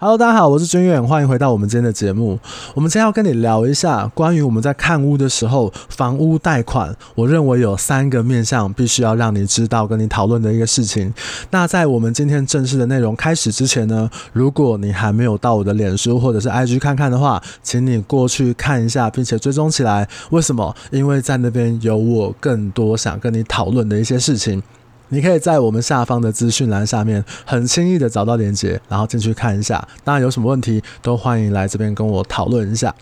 Hello，大家好，我是君远，欢迎回到我们今天的节目。我们今天要跟你聊一下关于我们在看屋的时候，房屋贷款，我认为有三个面向必须要让你知道跟你讨论的一个事情。那在我们今天正式的内容开始之前呢，如果你还没有到我的脸书或者是 IG 看看的话，请你过去看一下，并且追踪起来。为什么？因为在那边有我更多想跟你讨论的一些事情。你可以在我们下方的资讯栏下面很轻易的找到链接，然后进去看一下。当然有什么问题都欢迎来这边跟我讨论一下。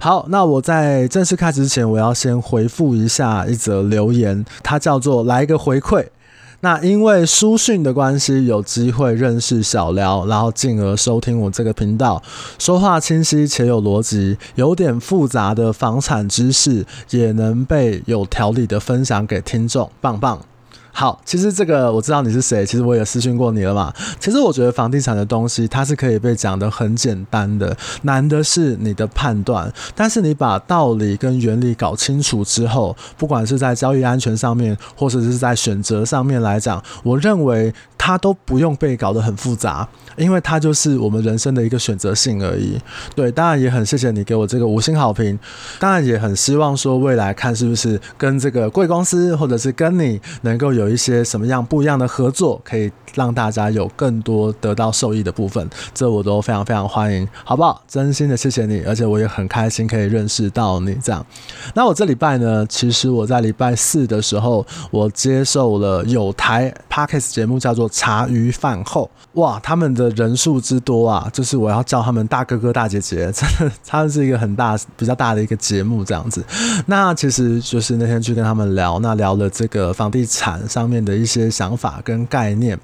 好，那我在正式开始之前，我要先回复一下一则留言，它叫做“来个回馈”。那因为书讯的关系，有机会认识小廖，然后进而收听我这个频道，说话清晰且有逻辑，有点复杂的房产知识也能被有条理的分享给听众，棒棒。好，其实这个我知道你是谁，其实我也私讯过你了嘛。其实我觉得房地产的东西，它是可以被讲得很简单的，难的是你的判断。但是你把道理跟原理搞清楚之后，不管是在交易安全上面，或者是在选择上面来讲，我认为它都不用被搞得很复杂，因为它就是我们人生的一个选择性而已。对，当然也很谢谢你给我这个五星好评，当然也很希望说未来看是不是跟这个贵公司，或者是跟你能够有。有一些什么样不一样的合作，可以让大家有更多得到受益的部分，这我都非常非常欢迎，好不好？真心的谢谢你，而且我也很开心可以认识到你这样。那我这礼拜呢，其实我在礼拜四的时候，我接受了有台 Podcast 节目叫做茶余饭后，哇，他们的人数之多啊，就是我要叫他们大哥哥大姐姐，真的，他们是一个很大比较大的一个节目这样子。那其实就是那天去跟他们聊，那聊了这个房地产。上面的一些想法跟概念，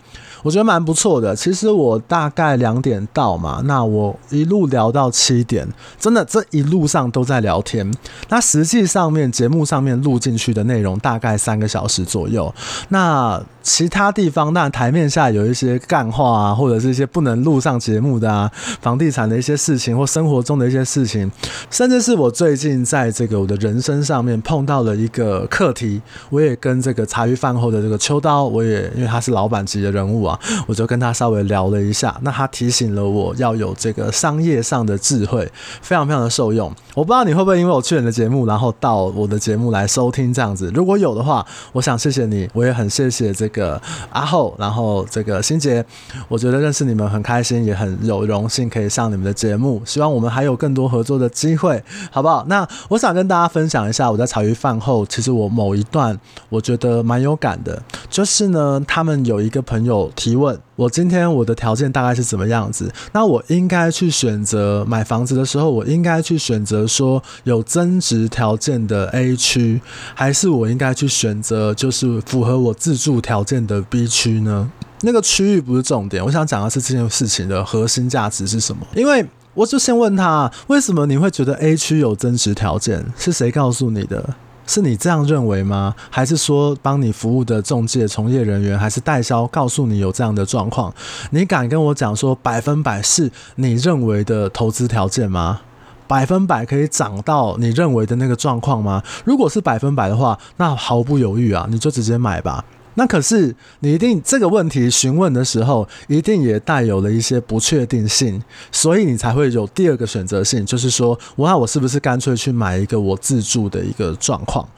我觉得蛮不错的。其实我大概两点到嘛，那我一路聊到七点，真的这一路上都在聊天。那实际上面节目上面录进去的内容大概三个小时左右。那其他地方，那台面下有一些干话啊，或者是一些不能录上节目的啊，房地产的一些事情或生活中的一些事情，甚至是我最近在这个我的人生上面碰到了一个课题，我也跟这个茶余饭后的这个秋刀，我也因为他是老板级的人物啊，我就跟他稍微聊了一下，那他提醒了我要有这个商业上的智慧，非常非常的受用。我不知道你会不会因为我去你的节目，然后到我的节目来收听这样子，如果有的话，我想谢谢你，我也很谢谢这个。个阿后，然后这个新杰，我觉得认识你们很开心，也很有荣幸可以上你们的节目。希望我们还有更多合作的机会，好不好？那我想跟大家分享一下，我在茶余饭后，其实我某一段我觉得蛮有感的，就是呢，他们有一个朋友提问。我今天我的条件大概是怎么样子？那我应该去选择买房子的时候，我应该去选择说有增值条件的 A 区，还是我应该去选择就是符合我自住条件的 B 区呢？那个区域不是重点，我想讲的是这件事情的核心价值是什么？因为我就先问他，为什么你会觉得 A 区有增值条件？是谁告诉你的？是你这样认为吗？还是说帮你服务的中介从业人员，还是代销告诉你有这样的状况？你敢跟我讲说百分百是你认为的投资条件吗？百分百可以涨到你认为的那个状况吗？如果是百分百的话，那毫不犹豫啊，你就直接买吧。那可是你一定这个问题询问的时候，一定也带有了一些不确定性，所以你才会有第二个选择性，就是说，我那我是不是干脆去买一个我自住的一个状况？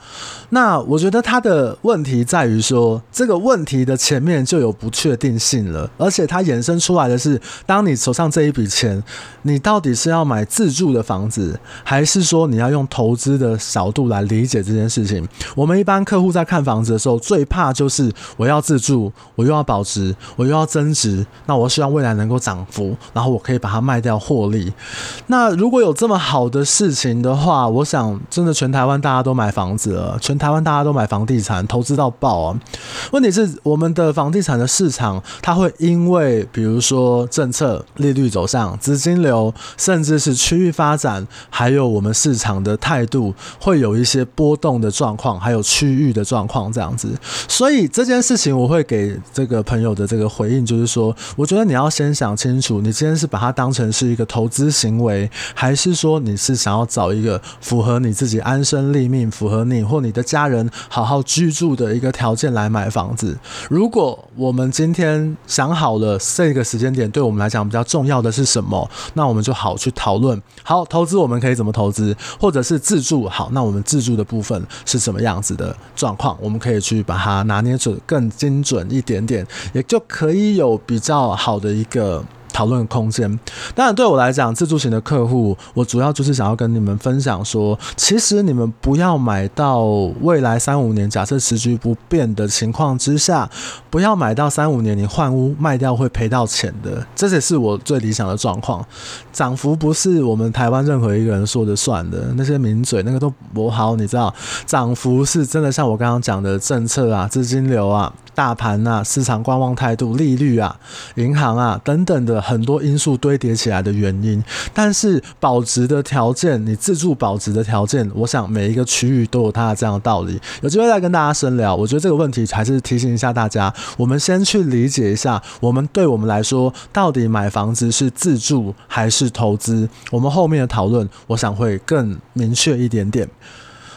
那我觉得他的问题在于说，这个问题的前面就有不确定性了，而且它衍生出来的是，当你手上这一笔钱，你到底是要买自住的房子，还是说你要用投资的角度来理解这件事情？我们一般客户在看房子的时候，最怕就是。我要自住，我又要保值，我又要增值，那我希望未来能够涨幅，然后我可以把它卖掉获利。那如果有这么好的事情的话，我想真的全台湾大家都买房子了，全台湾大家都买房地产，投资到爆啊！问题是我们的房地产的市场，它会因为比如说政策、利率走向、资金流，甚至是区域发展，还有我们市场的态度，会有一些波动的状况，还有区域的状况这样子，所以。这件事情，我会给这个朋友的这个回应就是说，我觉得你要先想清楚，你今天是把它当成是一个投资行为，还是说你是想要找一个符合你自己安身立命、符合你或你的家人好好居住的一个条件来买房子？如果我们今天想好了这个时间点对我们来讲比较重要的是什么，那我们就好去讨论。好，投资我们可以怎么投资，或者是自住？好，那我们自住的部分是什么样子的状况？我们可以去把它拿捏更精准一点点，也就可以有比较好的一个。讨论空间，当然对我来讲，自住型的客户，我主要就是想要跟你们分享说，其实你们不要买到未来三五年，假设时局不变的情况之下，不要买到三五年你换屋卖掉会赔到钱的，这也是我最理想的状况。涨幅不是我们台湾任何一个人说的算的，那些名嘴那个都不好，你知道，涨幅是真的像我刚刚讲的政策啊、资金流啊。大盘啊，市场观望态度、利率啊、银行啊等等的很多因素堆叠起来的原因，但是保值的条件，你自住保值的条件，我想每一个区域都有它的这样的道理。有机会再跟大家深聊。我觉得这个问题还是提醒一下大家，我们先去理解一下，我们对我们来说，到底买房子是自住还是投资？我们后面的讨论，我想会更明确一点点。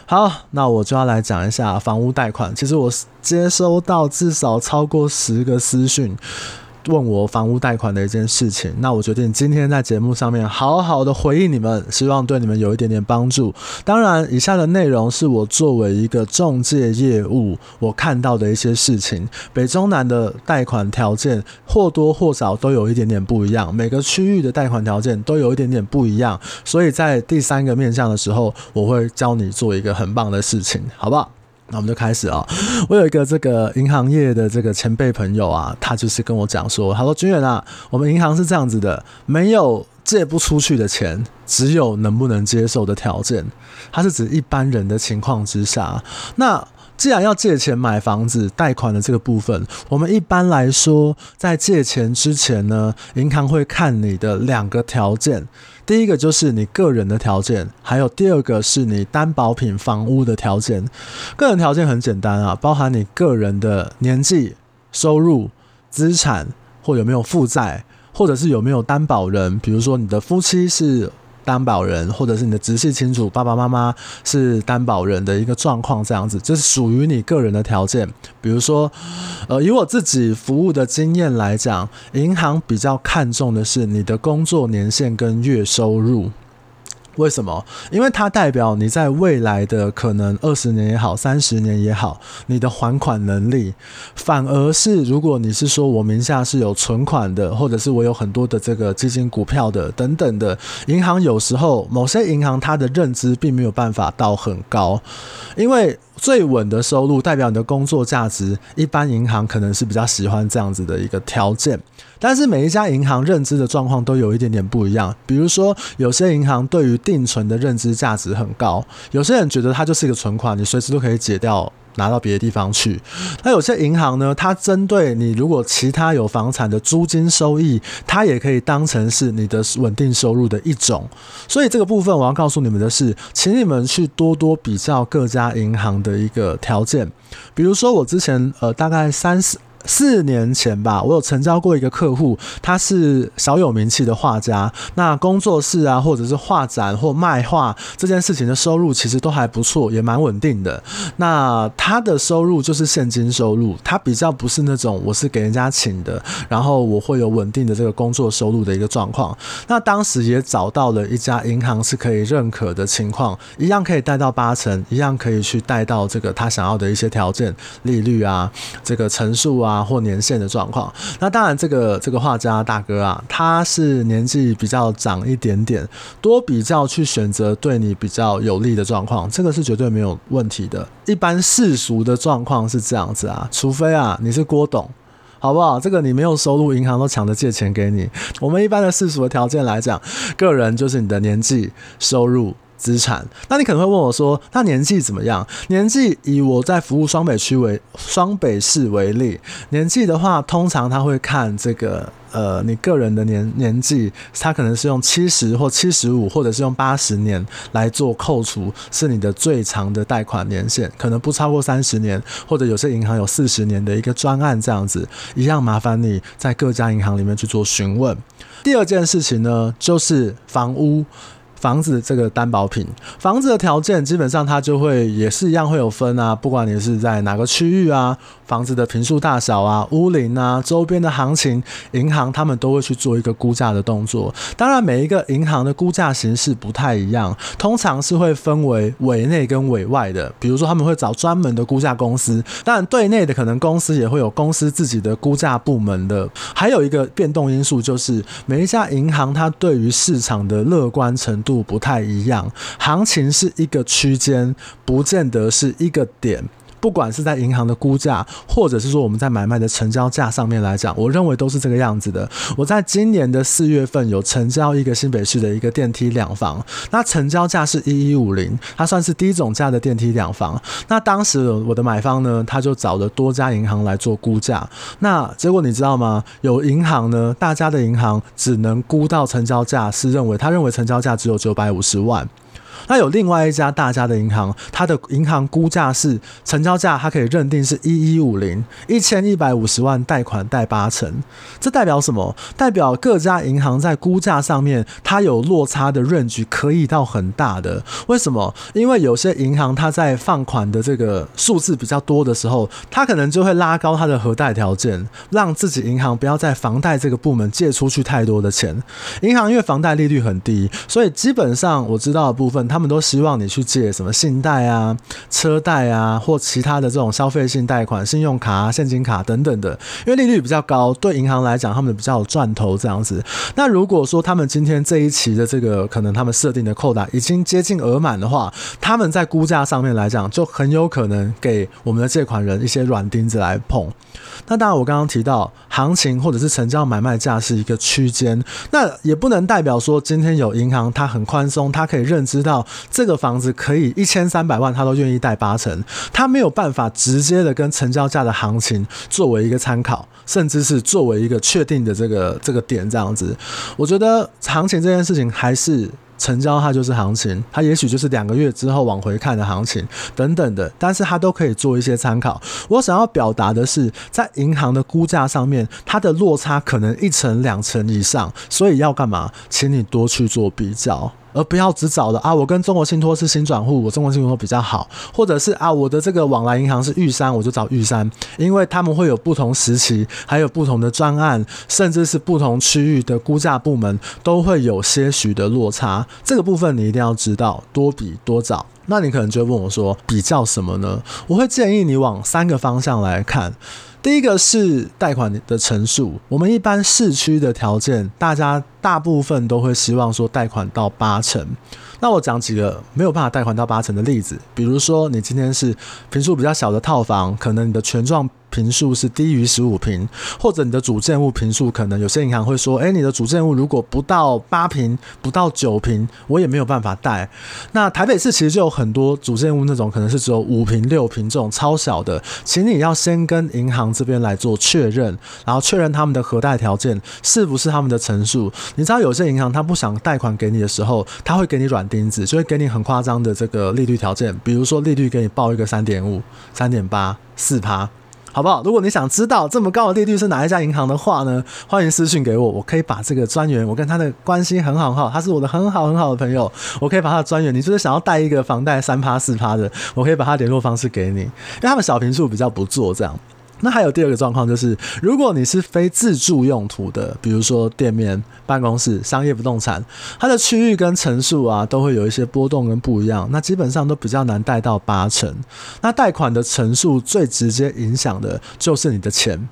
好，那我就要来讲一下房屋贷款。其实我接收到至少超过十个私讯。问我房屋贷款的一件事情，那我决定今天在节目上面好好的回应你们，希望对你们有一点点帮助。当然，以下的内容是我作为一个中介业务我看到的一些事情。北中南的贷款条件或多或少都有一点点不一样，每个区域的贷款条件都有一点点不一样，所以在第三个面向的时候，我会教你做一个很棒的事情，好不好？那我们就开始啊！我有一个这个银行业的这个前辈朋友啊，他就是跟我讲说，他说：“军远啊，我们银行是这样子的，没有借不出去的钱，只有能不能接受的条件。他是指一般人的情况之下，那。”既然要借钱买房子贷款的这个部分，我们一般来说在借钱之前呢，银行会看你的两个条件，第一个就是你个人的条件，还有第二个是你担保品房屋的条件。个人条件很简单啊，包含你个人的年纪、收入、资产或有没有负债，或者是有没有担保人，比如说你的夫妻是。担保人，或者是你的直系亲属，爸爸妈妈是担保人的一个状况，这样子，这是属于你个人的条件。比如说，呃，以我自己服务的经验来讲，银行比较看重的是你的工作年限跟月收入。为什么？因为它代表你在未来的可能二十年也好，三十年也好，你的还款能力。反而是如果你是说我名下是有存款的，或者是我有很多的这个基金、股票的等等的，银行有时候某些银行它的认知并没有办法到很高，因为。最稳的收入代表你的工作价值，一般银行可能是比较喜欢这样子的一个条件，但是每一家银行认知的状况都有一点点不一样。比如说，有些银行对于定存的认知价值很高，有些人觉得它就是一个存款，你随时都可以解掉。拿到别的地方去，那有些银行呢，它针对你如果其他有房产的租金收益，它也可以当成是你的稳定收入的一种。所以这个部分我要告诉你们的是，请你们去多多比较各家银行的一个条件。比如说我之前呃大概三十。四年前吧，我有成交过一个客户，他是小有名气的画家。那工作室啊，或者是画展或卖画这件事情的收入，其实都还不错，也蛮稳定的。那他的收入就是现金收入，他比较不是那种我是给人家请的，然后我会有稳定的这个工作收入的一个状况。那当时也找到了一家银行是可以认可的情况，一样可以贷到八成，一样可以去贷到这个他想要的一些条件，利率啊，这个成数啊。啊，或年限的状况，那当然，这个这个画家大哥啊，他是年纪比较长一点点，多比较去选择对你比较有利的状况，这个是绝对没有问题的。一般世俗的状况是这样子啊，除非啊你是郭董，好不好？这个你没有收入，银行都抢着借钱给你。我们一般的世俗的条件来讲，个人就是你的年纪、收入。资产，那你可能会问我说，那年纪怎么样？年纪以我在服务双北区为双北市为例，年纪的话，通常他会看这个呃你个人的年年纪，他可能是用七十或七十五，或者是用八十年来做扣除，是你的最长的贷款年限，可能不超过三十年，或者有些银行有四十年的一个专案这样子，一样麻烦你在各家银行里面去做询问。第二件事情呢，就是房屋。房子这个担保品，房子的条件基本上它就会也是一样会有分啊，不管你是在哪个区域啊，房子的坪数大小啊，屋龄啊，周边的行情，银行他们都会去做一个估价的动作。当然，每一个银行的估价形式不太一样，通常是会分为委内跟委外的。比如说，他们会找专门的估价公司，当然对内的可能公司也会有公司自己的估价部门的。还有一个变动因素就是，每一家银行它对于市场的乐观程度。度不太一样，行情是一个区间，不见得是一个点。不管是在银行的估价，或者是说我们在买卖的成交价上面来讲，我认为都是这个样子的。我在今年的四月份有成交一个新北市的一个电梯两房，那成交价是一一五零，它算是低总价的电梯两房。那当时我的买方呢，他就找了多家银行来做估价，那结果你知道吗？有银行呢，大家的银行只能估到成交价是认为他认为成交价只有九百五十万。那有另外一家大家的银行，它的银行估价是成交价，它可以认定是一一五零，一千一百五十万贷款贷八成，这代表什么？代表各家银行在估价上面，它有落差的 range 可以到很大的。为什么？因为有些银行它在放款的这个数字比较多的时候，它可能就会拉高它的核贷条件，让自己银行不要在房贷这个部门借出去太多的钱。银行因为房贷利率很低，所以基本上我知道的部分。他他们都希望你去借什么信贷啊、车贷啊，或其他的这种消费性贷款、信用卡啊、现金卡等等的，因为利率比较高，对银行来讲，他们比较有赚头这样子。那如果说他们今天这一期的这个可能他们设定的扣打已经接近额满的话，他们在估价上面来讲，就很有可能给我们的借款人一些软钉子来碰。那当然，我刚刚提到行情或者是成交买卖价是一个区间，那也不能代表说今天有银行它很宽松，它可以认知到。这个房子可以一千三百万，他都愿意贷八成，他没有办法直接的跟成交价的行情作为一个参考，甚至是作为一个确定的这个这个点这样子。我觉得行情这件事情还是成交，它就是行情，它也许就是两个月之后往回看的行情等等的，但是它都可以做一些参考。我想要表达的是，在银行的估价上面，它的落差可能一成两成以上，所以要干嘛？请你多去做比较。而不要只找了啊，我跟中国信托是新转户，我中国信托比较好，或者是啊，我的这个往来银行是玉山，我就找玉山，因为他们会有不同时期，还有不同的专案，甚至是不同区域的估价部门都会有些许的落差，这个部分你一定要知道，多比多找。那你可能就会问我说，比较什么呢？我会建议你往三个方向来看。第一个是贷款的成数，我们一般市区的条件，大家大部分都会希望说贷款到八成。那我讲几个没有办法贷款到八成的例子，比如说你今天是平数比较小的套房，可能你的权状。坪数是低于十五坪，或者你的主建物坪数可能有些银行会说，哎，你的主建物如果不到八坪，不到九坪，我也没有办法贷。那台北市其实就有很多主建物那种可能是只有五坪、六坪这种超小的，请你要先跟银行这边来做确认，然后确认他们的核贷条件是不是他们的成数。你知道有些银行他不想贷款给你的时候，他会给你软钉子，就会给你很夸张的这个利率条件，比如说利率给你报一个三点五、三点八、四趴。好不好？如果你想知道这么高的利率是哪一家银行的话呢，欢迎私信给我，我可以把这个专员，我跟他的关系很好很好，他是我的很好很好的朋友，我可以把他的专员，你就是想要贷一个房贷三趴四趴的，我可以把他联络方式给你，因为他们小平数比较不做这样。那还有第二个状况就是，如果你是非自住用途的，比如说店面、办公室、商业不动产，它的区域跟层数啊，都会有一些波动跟不一样，那基本上都比较难贷到八成。那贷款的层数最直接影响的就是你的钱。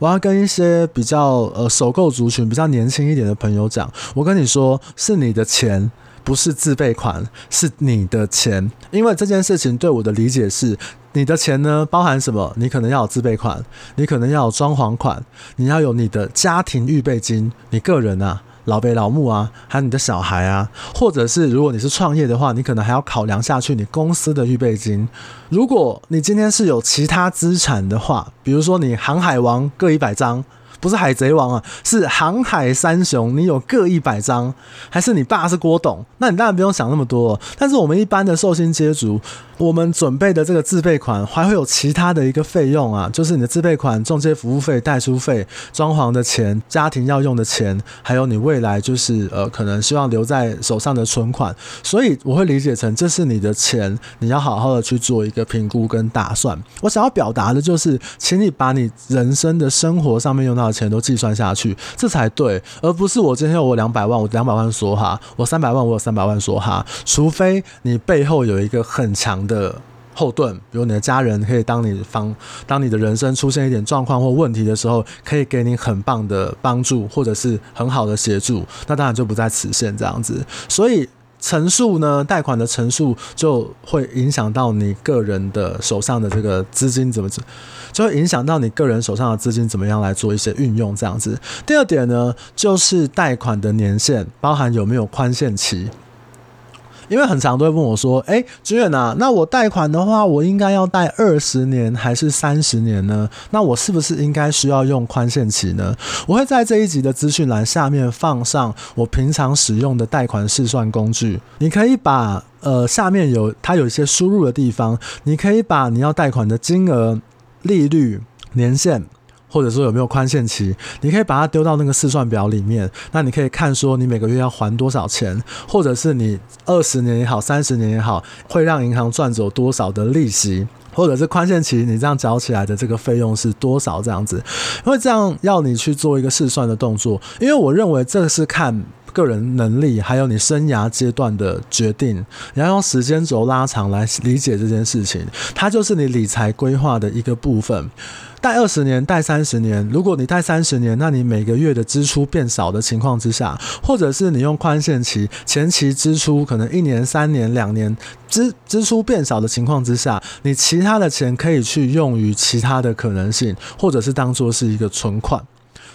我要跟一些比较呃首购族群比较年轻一点的朋友讲，我跟你说，是你的钱。不是自备款，是你的钱。因为这件事情对我的理解是，你的钱呢，包含什么？你可能要有自备款，你可能要有装潢款，你要有你的家庭预备金，你个人啊，老辈老母啊，还有你的小孩啊，或者是如果你是创业的话，你可能还要考量下去你公司的预备金。如果你今天是有其他资产的话，比如说你航海王各一百张。不是海贼王啊，是航海三雄，你有各一百张，还是你爸是郭董？那你当然不用想那么多。但是我们一般的寿星接族，我们准备的这个自备款还会有其他的一个费用啊，就是你的自备款、中介服务费、代书费、装潢的钱、家庭要用的钱，还有你未来就是呃可能希望留在手上的存款。所以我会理解成这是你的钱，你要好好的去做一个评估跟打算。我想要表达的就是，请你把你人生的生活上面用到的钱都计算下去，这才对，而不是我今天我两百万，我两百万说哈，我三百万我有三百万说哈，除非你背后有一个很强的后盾，比如你的家人可以当你方，当你的人生出现一点状况或问题的时候，可以给你很棒的帮助，或者是很好的协助，那当然就不在此限这样子。所以成数呢，贷款的成数就会影响到你个人的手上的这个资金怎么怎，就会影响到你个人手上的资金怎么样来做一些运用这样子。第二点呢，就是贷款的年限，包含有没有宽限期。因为很常都会问我说：“哎，军远呐，那我贷款的话，我应该要贷二十年还是三十年呢？那我是不是应该需要用宽限期呢？”我会在这一集的资讯栏下面放上我平常使用的贷款试算工具，你可以把呃下面有它有一些输入的地方，你可以把你要贷款的金额、利率、年限。或者说有没有宽限期，你可以把它丢到那个试算表里面。那你可以看说你每个月要还多少钱，或者是你二十年也好，三十年也好，会让银行赚走多少的利息，或者是宽限期你这样缴起来的这个费用是多少这样子。因为这样要你去做一个试算的动作，因为我认为这是看个人能力还有你生涯阶段的决定。你要用时间轴拉长来理解这件事情，它就是你理财规划的一个部分。贷二十年，贷三十年。如果你贷三十年，那你每个月的支出变少的情况之下，或者是你用宽限期，前期支出可能一年、三年、两年支支出变少的情况之下，你其他的钱可以去用于其他的可能性，或者是当做是一个存款。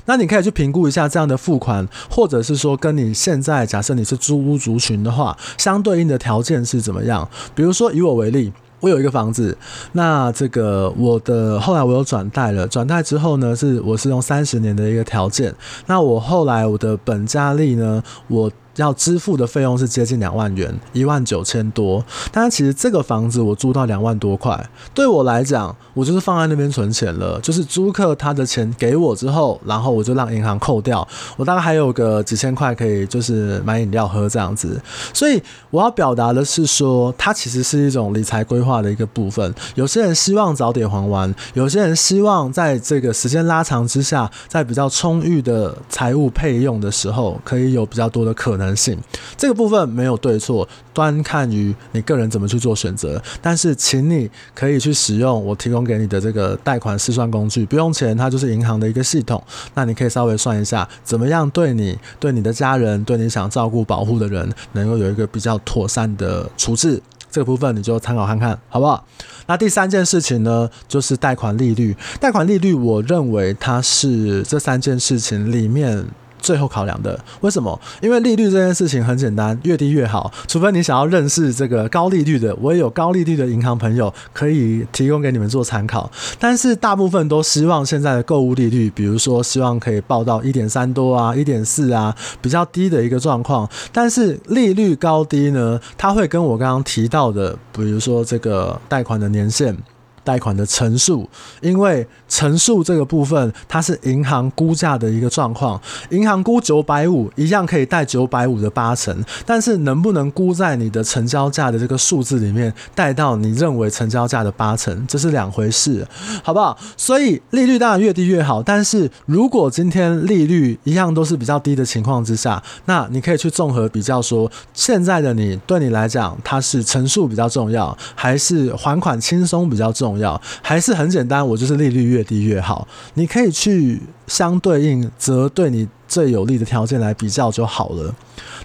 那你可以去评估一下这样的付款，或者是说跟你现在假设你是租屋族群的话，相对应的条件是怎么样？比如说以我为例。我有一个房子，那这个我的后来我有转贷了，转贷之后呢，是我是用三十年的一个条件，那我后来我的本加利呢，我。要支付的费用是接近两万元，一万九千多。但是其实这个房子我租到两万多块，对我来讲，我就是放在那边存钱了。就是租客他的钱给我之后，然后我就让银行扣掉，我大概还有个几千块可以就是买饮料喝这样子。所以我要表达的是说，它其实是一种理财规划的一个部分。有些人希望早点还完，有些人希望在这个时间拉长之下，在比较充裕的财务配用的时候，可以有比较多的可能。性，这个部分没有对错，端看于你个人怎么去做选择。但是，请你可以去使用我提供给你的这个贷款试算工具，不用钱，它就是银行的一个系统。那你可以稍微算一下，怎么样对你、对你的家人、对你想照顾、保护的人，能够有一个比较妥善的处置。这个部分你就参考看看，好不好？那第三件事情呢，就是贷款利率。贷款利率，我认为它是这三件事情里面。最后考量的，为什么？因为利率这件事情很简单，越低越好。除非你想要认识这个高利率的，我也有高利率的银行朋友可以提供给你们做参考。但是大部分都希望现在的购物利率，比如说希望可以报到一点三多啊、一点四啊，比较低的一个状况。但是利率高低呢，它会跟我刚刚提到的，比如说这个贷款的年限。贷款的成数，因为成数这个部分，它是银行估价的一个状况。银行估九百五，一样可以贷九百五的八成，但是能不能估在你的成交价的这个数字里面，贷到你认为成交价的八成，这是两回事，好不好？所以利率当然越低越好，但是如果今天利率一样都是比较低的情况之下，那你可以去综合比较说，现在的你对你来讲，它是成数比较重要，还是还款轻松比较重要？重要还是很简单，我就是利率越低越好。你可以去相对应则对你最有利的条件来比较就好了。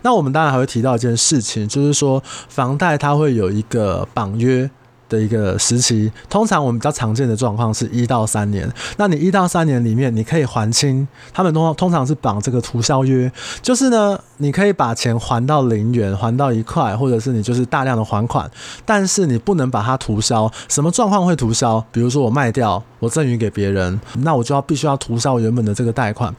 那我们当然还会提到一件事情，就是说房贷它会有一个绑约。的一个时期，通常我们比较常见的状况是一到三年。那你一到三年里面，你可以还清，他们通通常是绑这个涂销约，就是呢，你可以把钱还到零元，还到一块，或者是你就是大量的还款，但是你不能把它涂销。什么状况会涂销？比如说我卖掉，我赠与给别人，那我就要必须要涂销原本的这个贷款。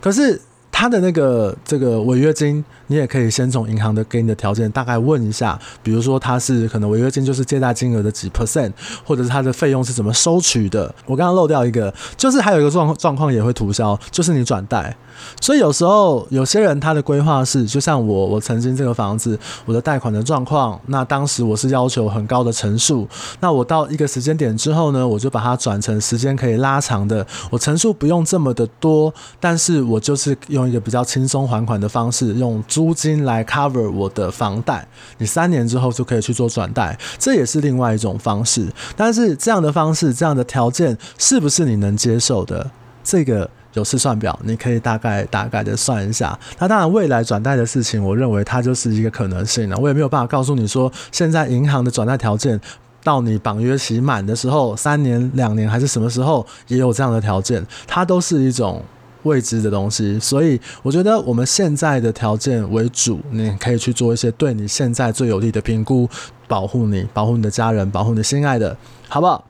可是他的那个这个违约金。你也可以先从银行的给你的条件大概问一下，比如说他是可能违约金就是借贷金额的几 percent，或者是他的费用是怎么收取的。我刚刚漏掉一个，就是还有一个状状况也会涂销，就是你转贷。所以有时候有些人他的规划是，就像我，我曾经这个房子我的贷款的状况，那当时我是要求很高的成数，那我到一个时间点之后呢，我就把它转成时间可以拉长的，我成数不用这么的多，但是我就是用一个比较轻松还款的方式用。租金来 cover 我的房贷，你三年之后就可以去做转贷，这也是另外一种方式。但是这样的方式、这样的条件是不是你能接受的？这个有试算表，你可以大概大概的算一下。那当然，未来转贷的事情，我认为它就是一个可能性了。我也没有办法告诉你说，现在银行的转贷条件到你绑约期满的时候，三年、两年还是什么时候也有这样的条件，它都是一种。未知的东西，所以我觉得我们现在的条件为主，你可以去做一些对你现在最有利的评估，保护你，保护你的家人，保护你心爱的，好不好？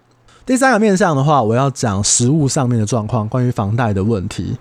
第三个面向的话，我要讲实物上面的状况，关于房贷的问题。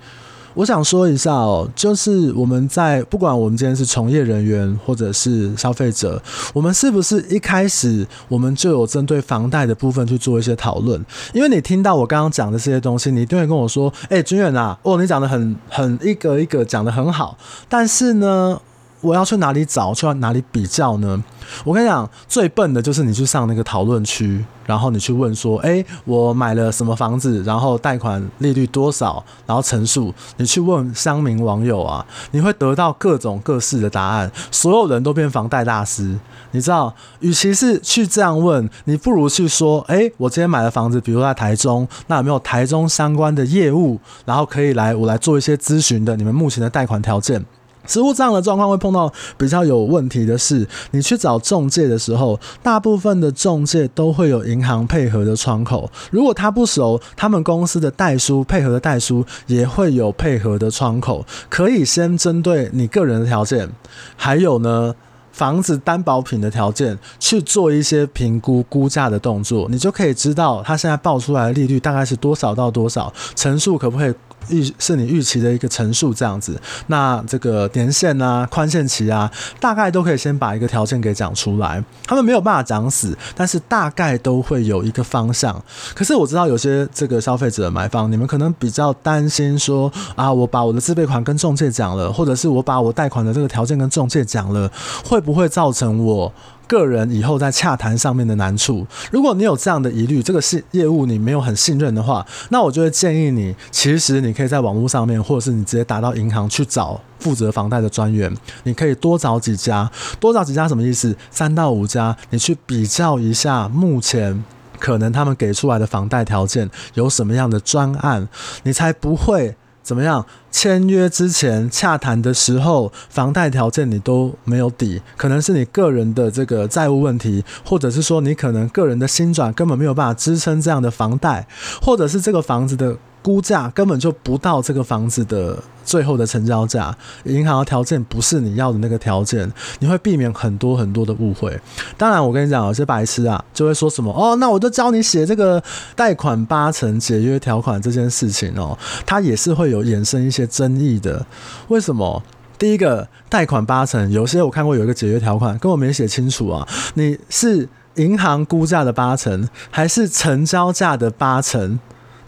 我想说一下哦，就是我们在不管我们今天是从业人员或者是消费者，我们是不是一开始我们就有针对房贷的部分去做一些讨论？因为你听到我刚刚讲的这些东西，你一定会跟我说：“哎，君远啊，哦，你讲的很很一个一个讲的很好，但是呢。”我要去哪里找？去哪里比较呢？我跟你讲，最笨的就是你去上那个讨论区，然后你去问说：“诶，我买了什么房子？然后贷款利率多少？然后陈述？”你去问乡民网友啊，你会得到各种各式的答案。所有人都变房贷大师，你知道？与其是去这样问，你不如去说：“诶，我今天买了房子，比如在台中，那有没有台中相关的业务？然后可以来我来做一些咨询的？你们目前的贷款条件？”实物这样的状况会碰到比较有问题的是，你去找中介的时候，大部分的中介都会有银行配合的窗口。如果他不熟，他们公司的代书配合的代书也会有配合的窗口，可以先针对你个人的条件，还有呢，房子担保品的条件去做一些评估估价的动作，你就可以知道他现在报出来的利率大概是多少到多少，成数可不可以？预是你预期的一个成数这样子，那这个年限啊、宽限期啊，大概都可以先把一个条件给讲出来。他们没有办法讲死，但是大概都会有一个方向。可是我知道有些这个消费者的买房，你们可能比较担心说啊，我把我的自备款跟中介讲了，或者是我把我贷款的这个条件跟中介讲了，会不会造成我个人以后在洽谈上面的难处，如果你有这样的疑虑，这个是业务你没有很信任的话，那我就会建议你，其实你可以在网络上面，或者是你直接打到银行去找负责房贷的专员，你可以多找几家，多找几家什么意思？三到五家，你去比较一下，目前可能他们给出来的房贷条件有什么样的专案，你才不会。怎么样？签约之前洽谈的时候，房贷条件你都没有底，可能是你个人的这个债务问题，或者是说你可能个人的薪转根本没有办法支撑这样的房贷，或者是这个房子的。估价根本就不到这个房子的最后的成交价，银行的条件不是你要的那个条件，你会避免很多很多的误会。当然，我跟你讲，有些白痴啊，就会说什么哦，那我就教你写这个贷款八成解约条款这件事情哦，它也是会有衍生一些争议的。为什么？第一个，贷款八成，有些我看过有一个解约条款，根本没写清楚啊，你是银行估价的八成，还是成交价的八成？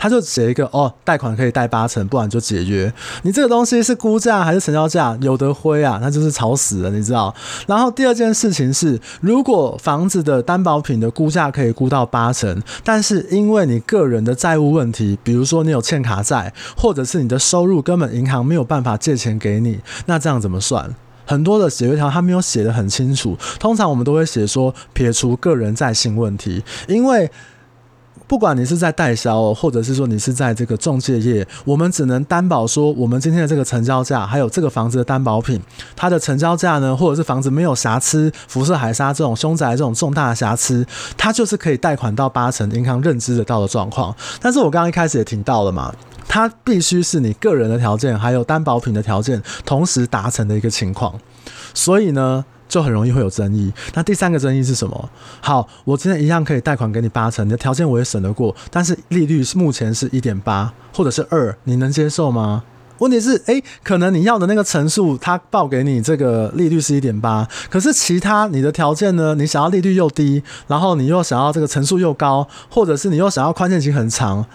他就写一个哦，贷款可以贷八成，不然就解约。你这个东西是估价还是成交价？有的灰啊，那就是吵死了，你知道。然后第二件事情是，如果房子的担保品的估价可以估到八成，但是因为你个人的债务问题，比如说你有欠卡债，或者是你的收入根本银行没有办法借钱给你，那这样怎么算？很多的解约条他没有写得很清楚。通常我们都会写说，撇除个人债信问题，因为。不管你是在代销，或者是说你是在这个中介业，我们只能担保说，我们今天的这个成交价，还有这个房子的担保品，它的成交价呢，或者是房子没有瑕疵、辐射海沙这种凶宅这种重大的瑕疵，它就是可以贷款到八成，银行认知得到的状况。但是我刚刚一开始也提到了嘛，它必须是你个人的条件，还有担保品的条件同时达成的一个情况，所以呢。就很容易会有争议。那第三个争议是什么？好，我今天一样可以贷款给你八成，你的条件我也审得过，但是利率是目前是一点八或者是二，你能接受吗？问题是，诶，可能你要的那个层数，他报给你这个利率是一点八，可是其他你的条件呢？你想要利率又低，然后你又想要这个层数又高，或者是你又想要宽限期很长。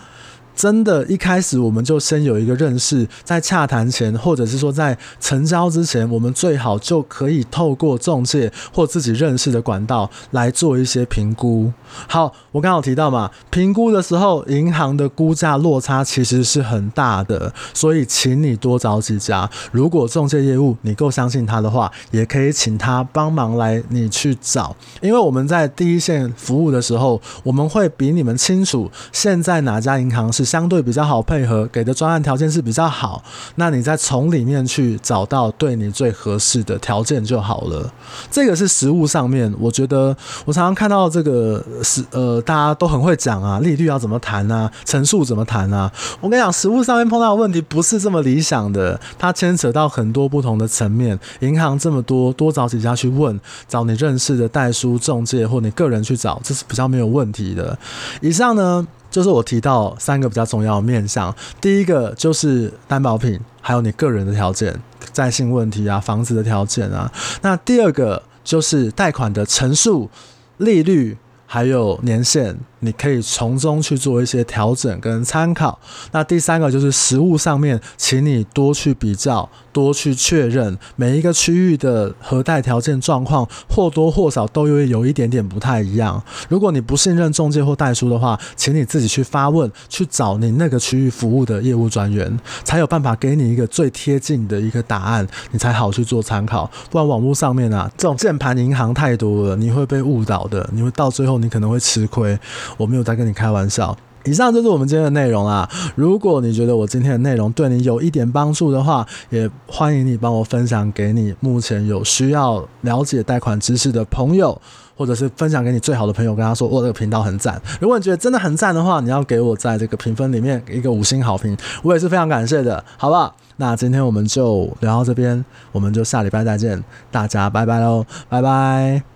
真的，一开始我们就先有一个认识，在洽谈前，或者是说在成交之前，我们最好就可以透过中介或自己认识的管道来做一些评估。好，我刚好提到嘛，评估的时候，银行的估价落差其实是很大的，所以请你多找几家。如果中介业务你够相信他的话，也可以请他帮忙来你去找，因为我们在第一线服务的时候，我们会比你们清楚现在哪家银行是。相对比较好配合，给的专案条件是比较好，那你再从里面去找到对你最合适的条件就好了。这个是实务上面，我觉得我常常看到这个是呃，大家都很会讲啊，利率要怎么谈啊，成数怎么谈啊。我跟你讲，实务上面碰到的问题不是这么理想的，它牵扯到很多不同的层面。银行这么多，多找几家去问，找你认识的代书中介或你个人去找，这是比较没有问题的。以上呢，就是我提到三个比较重要的面向，第一个就是担保品，还有你个人的条件，债性问题啊，房子的条件啊。那第二个就是贷款的成数、利率，还有年限。你可以从中去做一些调整跟参考。那第三个就是实物上面，请你多去比较，多去确认每一个区域的核贷条件状况，或多或少都会有一点点不太一样。如果你不信任中介或代书的话，请你自己去发问，去找你那个区域服务的业务专员，才有办法给你一个最贴近的一个答案，你才好去做参考。不然网络上面啊，这种键盘银行太多了，你会被误导的，你会到最后你可能会吃亏。我没有在跟你开玩笑。以上就是我们今天的内容啦。如果你觉得我今天的内容对你有一点帮助的话，也欢迎你帮我分享给你目前有需要了解贷款知识的朋友，或者是分享给你最好的朋友，跟他说我这个频道很赞。如果你觉得真的很赞的话，你要给我在这个评分里面一个五星好评，我也是非常感谢的，好不好？那今天我们就聊到这边，我们就下礼拜再见，大家拜拜喽，拜拜。